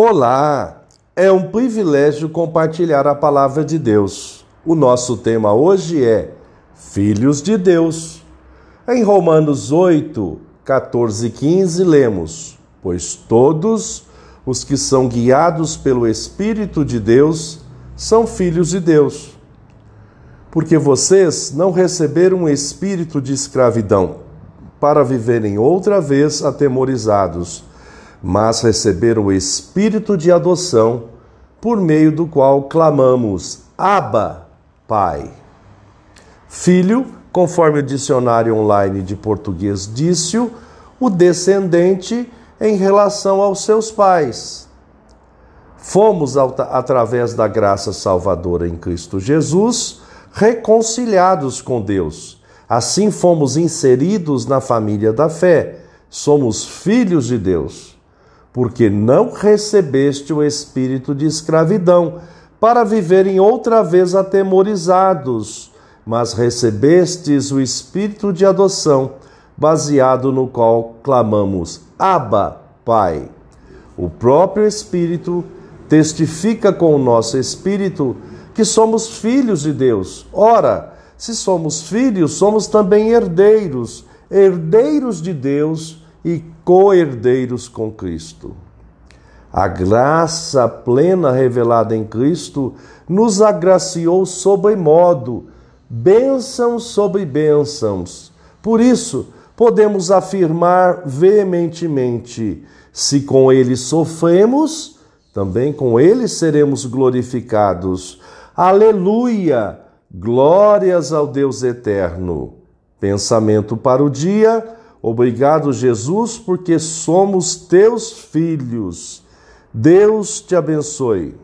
Olá! É um privilégio compartilhar a palavra de Deus. O nosso tema hoje é Filhos de Deus. Em Romanos 8, 14 e 15, lemos: Pois todos os que são guiados pelo Espírito de Deus são filhos de Deus. Porque vocês não receberam um espírito de escravidão para viverem outra vez atemorizados mas receberam o espírito de adoção, por meio do qual clamamos: Abba, Pai. Filho, conforme o dicionário online de português disse, o descendente em relação aos seus pais. Fomos, através da graça salvadora em Cristo Jesus, reconciliados com Deus. Assim fomos inseridos na família da fé. Somos filhos de Deus porque não recebeste o espírito de escravidão, para viverem outra vez atemorizados, mas recebestes o espírito de adoção, baseado no qual clamamos: Abba, Pai. O próprio Espírito testifica com o nosso espírito que somos filhos de Deus. Ora, se somos filhos, somos também herdeiros, herdeiros de Deus e co-herdeiros com Cristo. A graça plena revelada em Cristo nos agraciou sobremodo, bênçãos sobre bênçãos. Por isso, podemos afirmar veementemente: se com ele sofremos, também com ele seremos glorificados. Aleluia! Glórias ao Deus eterno. Pensamento para o dia Obrigado, Jesus, porque somos teus filhos. Deus te abençoe.